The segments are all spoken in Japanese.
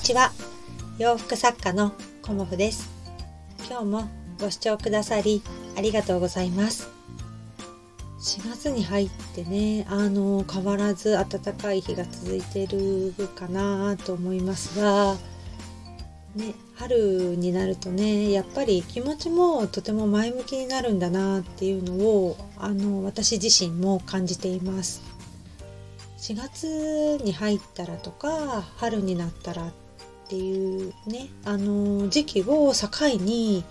ちは。洋服作家のコモフです。今日もご視聴くださりありがとうございます。4月に入ってねあの変わらず暖かい日が続いてるかなと思いますがね、春になるとねやっぱり気持ちもとても前向きになるんだなっていうのをあの私自身も感じています。4月に入ったらとか春になったらっていうねあの時期を境に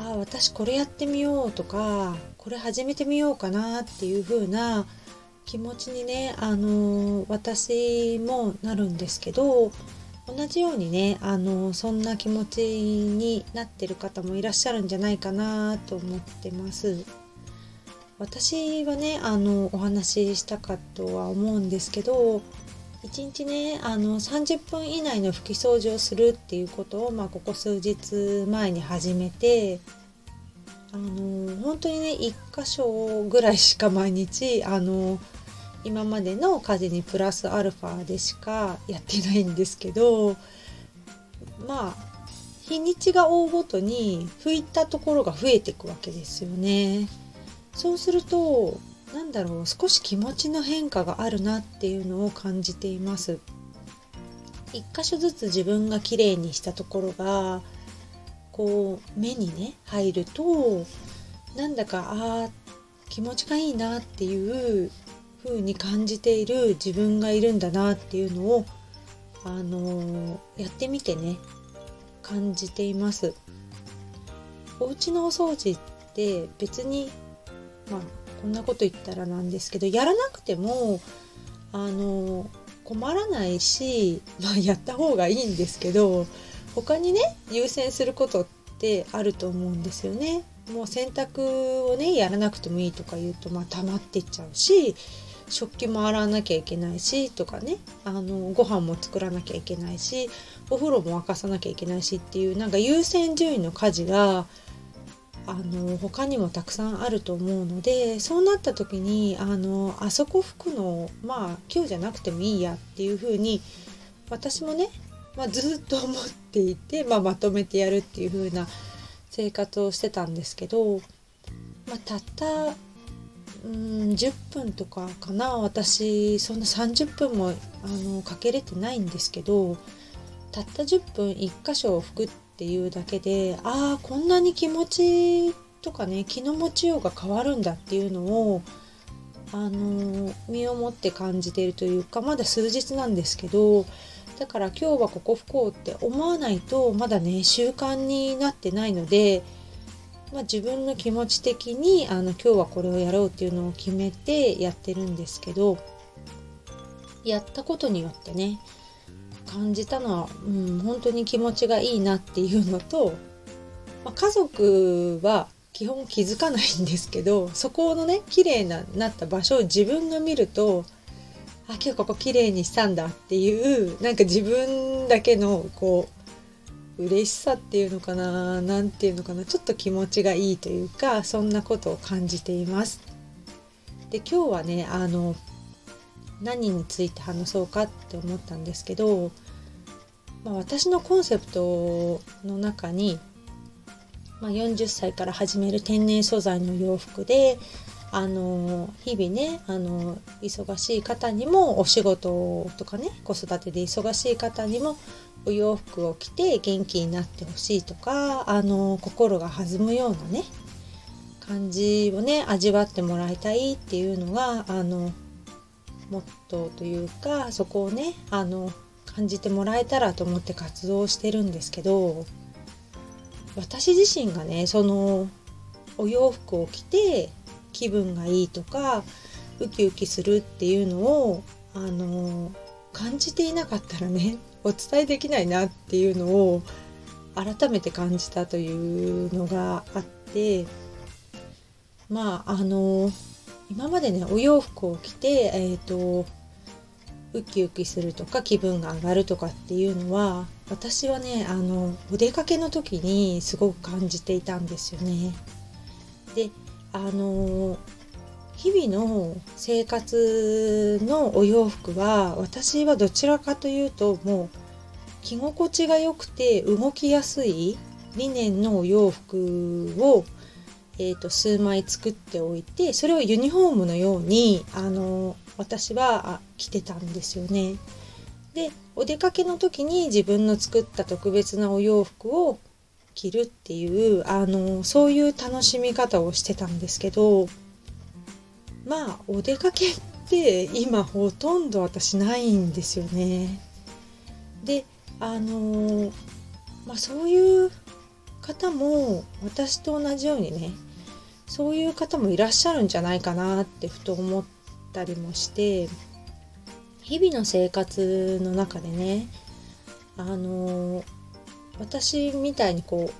あ私これやってみようとかこれ始めてみようかなっていう風な気持ちにねあの私もなるんですけど同じようにねあのそんな気持ちになってる方もいらっしゃるんじゃないかなと思ってます。私はねあのお話ししたかとは思うんですけど1日ねあの30分以内の拭き掃除をするっていうことを、まあ、ここ数日前に始めてあの本当にね1箇所ぐらいしか毎日あの今までの家事にプラスアルファでしかやってないんですけどまあ日にちが追うごとに拭いたところが増えていくわけですよね。そうすると何だろう少し気持ちの変化があるなっていうのを感じています。一箇所ずつ自分が綺麗にしたところがこう目にね入るとなんだかあ気持ちがいいなっていう風に感じている自分がいるんだなっていうのをあのー、やってみてね感じていますお家のお掃除って別にまあこんなこと言ったらなんですけどやらなくてもあの、困らないし、まあ、やった方がいいんですけど他にね優先することってあると思うんですよね。もう洗濯をねやらなくてもいいとか言うとまあ溜まってっちゃうし食器も洗わなきゃいけないしとかねあのご飯も作らなきゃいけないしお風呂も沸かさなきゃいけないしっていうなんか優先順位の家事があの他にもたくさんあると思うのでそうなった時にあのあそこ拭くのまあ今日じゃなくてもいいやっていう風に私もね、まあ、ずっと思っていて、まあ、まとめてやるっていう風な生活をしてたんですけど、まあ、たったうん10分とかかな。私そんな30分もあのかけれてないんですけどたった10分1箇所を拭くっていうだけでああこんなに気持ちとかね気の持ちようが変わるんだっていうのをあの身をもって感じているというかまだ数日なんですけどだから今日はここ拭こうって思わないとまだね習慣になってないのでまあ、自分の気持ち的にあの今日はこれをやろうっていうのを決めてやってるんですけどやったことによってね感じたのは、うん、本当に気持ちがいいなっていうのと、まあ、家族は基本気づかないんですけどそこのね綺麗ななった場所を自分が見るとあ今日ここ綺麗にしたんだっていうなんか自分だけのこう嬉しさっていうのかな何ていうのかなちょっと気持ちがいいというかそんなことを感じています。で今日はねあの何について話そうかって思ったんですけど、まあ、私のコンセプトの中に、まあ、40歳から始める天然素材の洋服であの日々ねあの忙しい方にもお仕事とかね子育てで忙しい方にもお洋服を着て元気になってほしいとかあの心が弾むようなね感じをね味わってもらいたいっていうのがあのモットーというかそこをねあの感じてもらえたらと思って活動してるんですけど私自身がねそのお洋服を着て気分がいいとかウキウキするっていうのをあの感じていなかったらねお伝えできないなっていうのを改めて感じたというのがあってまああの今までねお洋服を着てえっ、ー、とウキウキするとか気分が上がるとかっていうのは私はねあのお出かけの時にすごく感じていたんですよね。であの日々の生活のお洋服は私はどちらかというともう着心地が良くて動きやすいリネンのお洋服を、えーと、数枚作っておいてそれをユニフォームのようにあの私は着てたんですよね。でお出かけの時に自分の作った特別なお洋服を着るっていうあのそういう楽しみ方をしてたんですけどまあお出かけって今ほとんど私ないんですよね。であのまあそういう方も私と同じようにねそういう方もいらっしゃるんじゃないかなってふと思ったりもして日々の生活の中でねあの私みたいにこう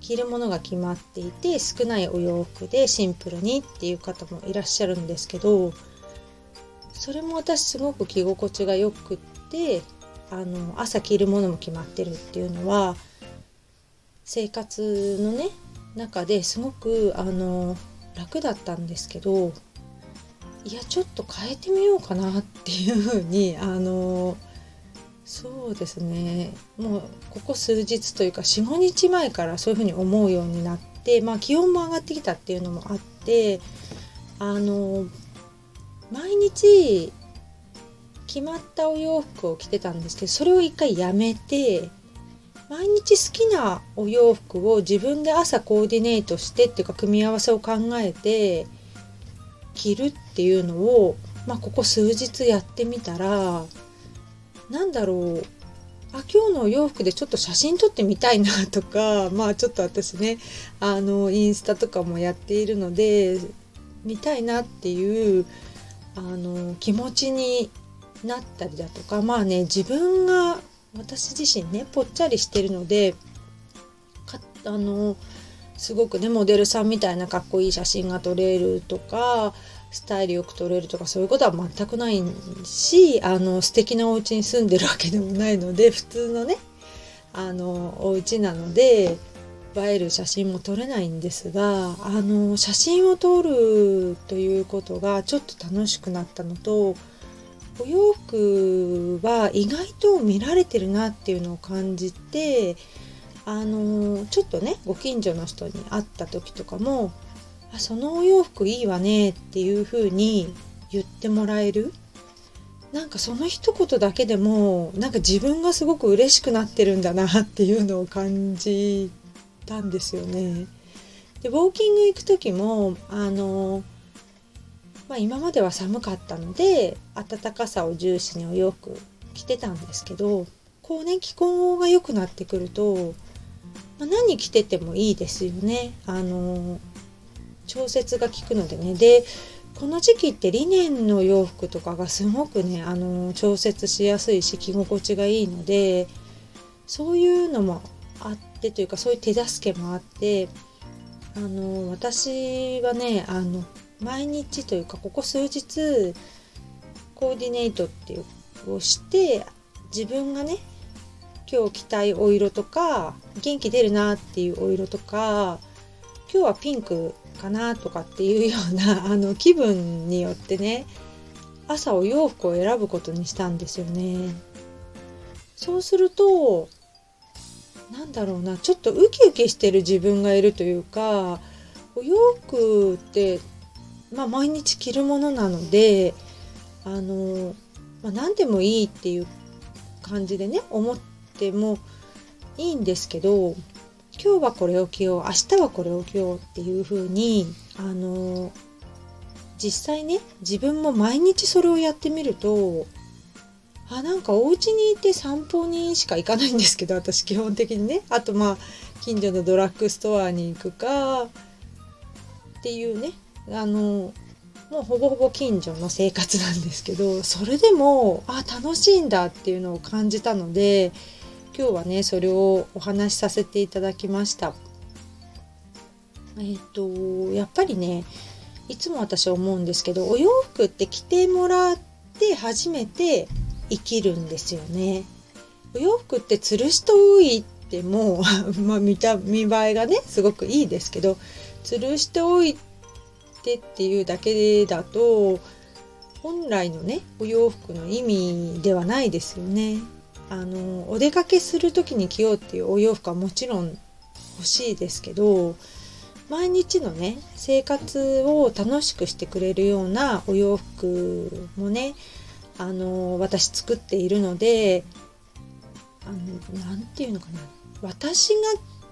着るものが決まっていて少ないお洋服でシンプルにっていう方もいらっしゃるんですけどそれも私すごく着心地がよくってあの朝着るものも決まってるっていうのは生活のね中ですごくあの楽だったんですけどいやちょっと変えてみようかなっていうふうにあのそうですね。もうここ数日というか45日前からそういうふうに思うようになってまあ気温も上がってきたっていうのもあってあの毎日決まったお洋服を着てたんですけどそれを一回やめて毎日好きなお洋服を自分で朝コーディネートしてっていうか組み合わせを考えて着るっていうのを、まあ、ここ数日やってみたらなんだろうあ今日のお洋服でちょっと写真撮ってみたいなとか まあちょっと私ねあのインスタとかもやっているので見たいなっていうあの気持ちになったりだとかまあね自分が私自身ねぽっちゃりしてるのであのすごくねモデルさんみたいなかっこいい写真が撮れるとかスタイルよく撮れるとかそういうことは全くないしあの素敵なお家に住んでるわけでもないので普通のねあのお家なので映える写真も撮れないんですがあの写真を撮るということがちょっと楽しくなったのとお洋服は意外と見られてるなっていうのを感じてあのちょっとねご近所の人に会った時とかもあそのお洋服いいわねっていう風に言ってもらえるなんかその一言だけでもなんか自分がすごく嬉しくなってるんだなっていうのを感じたんですよね。でウォーキング行く時もあの、まあ、今までは寒かったので暖かさを重視にお洋服着てたんですけどこうね気候が良くなってくると、まあ、何着ててもいいですよね。あの調節が効くのでねでこの時期ってリネンの洋服とかがすごくねあの調節しやすいし着心地がいいのでそういうのもあってというかそういう手助けもあってあの私はねあの毎日というかここ数日コーディネートっていうをして自分がね今日着たいお色とか元気出るなっていうお色とか今日はピンクかなとかっていうような あの気分によってね朝お洋服を選ぶことにしたんですよね。そうするとなんだろうなちょっとウキウキしてる自分がいるというかお洋服って、まあ、毎日着るものなのであの、まあ、何でもいいっていう感じでね思ってもいいんですけど今日はこれを着よう明日はこれを着ようっていう風にあの実際ね自分も毎日それをやってみるとあなんかお家にいて散歩にしか行かないんですけど私基本的にね。あとまあ近所のドラッグストアに行くかっていうねあのもうほぼほぼ近所の生活なんですけどそれでもあ楽しいんだっていうのを感じたので今日はねそれをお話しさせていただきました。えっ、とやっぱりねいつも私思うんですけどお洋服って着てもらって初めて生きるんですよね。お洋服って吊るしといても まあ見た見栄えがねすごくいいですけど吊るしておいてっていうだけだと本来のねお洋服の意味ではないですよね。あのお出かけする時に着ようっていうお洋服はもちろん欲しいですけど毎日のね生活を楽しくしてくれるようなお洋服もねあの私作っているのであのなんていうのかな。私が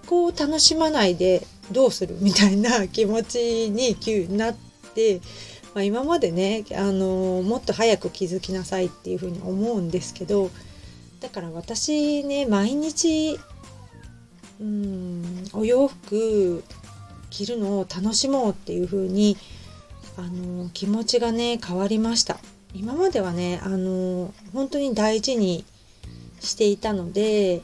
こう楽しまないでどうするみたいな気持ちに急になって、まあ、今までねあのもっと早く気づきなさいっていうふうに思うんですけどだから私ね毎日うんお洋服着るのを楽しもうっていう風にあの気持ちがね変わりました。今まではねあの本当に大事にしていたので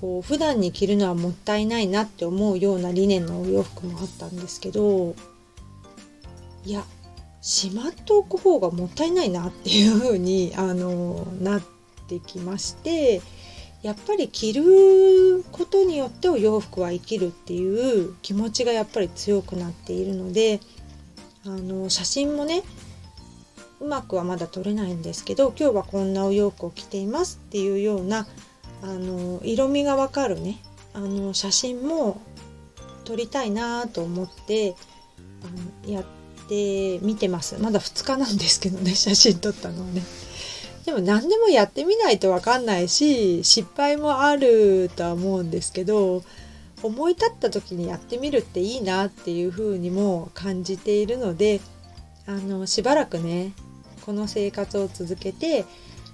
こう普段に着るのはもったいないなって思うような理念のお洋服もあったんですけどいやしまっておく方がもったいないなっていう風にあのなってきましてやっぱり着ることによってお洋服は生きるっていう気持ちがやっぱり強くなっているのであの写真もねうまくはまだ撮れないんですけど今日はこんなお洋服を着ていますっていうようなあの色味がわかるねあの写真も撮りたいなと思ってあのやってみてますまだ2日なんですけどね 写真撮ったのはね。でも何でもやってみないと分かんないし失敗もあるとは思うんですけど思い立った時にやってみるっていいなっていうふうにも感じているのであのしばらくねこの生活を続けて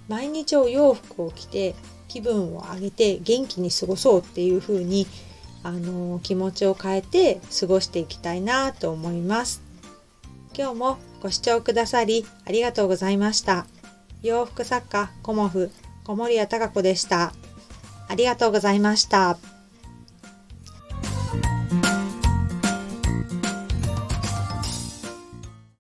毎日お洋服を着て気分を上げて元気に過ごそうっていう風にあの気持ちを変えて過ごしていきたいなと思います。今日もご視聴くださりありがとうございました。洋服作家コモフ小森屋隆子でした。ありがとうございました。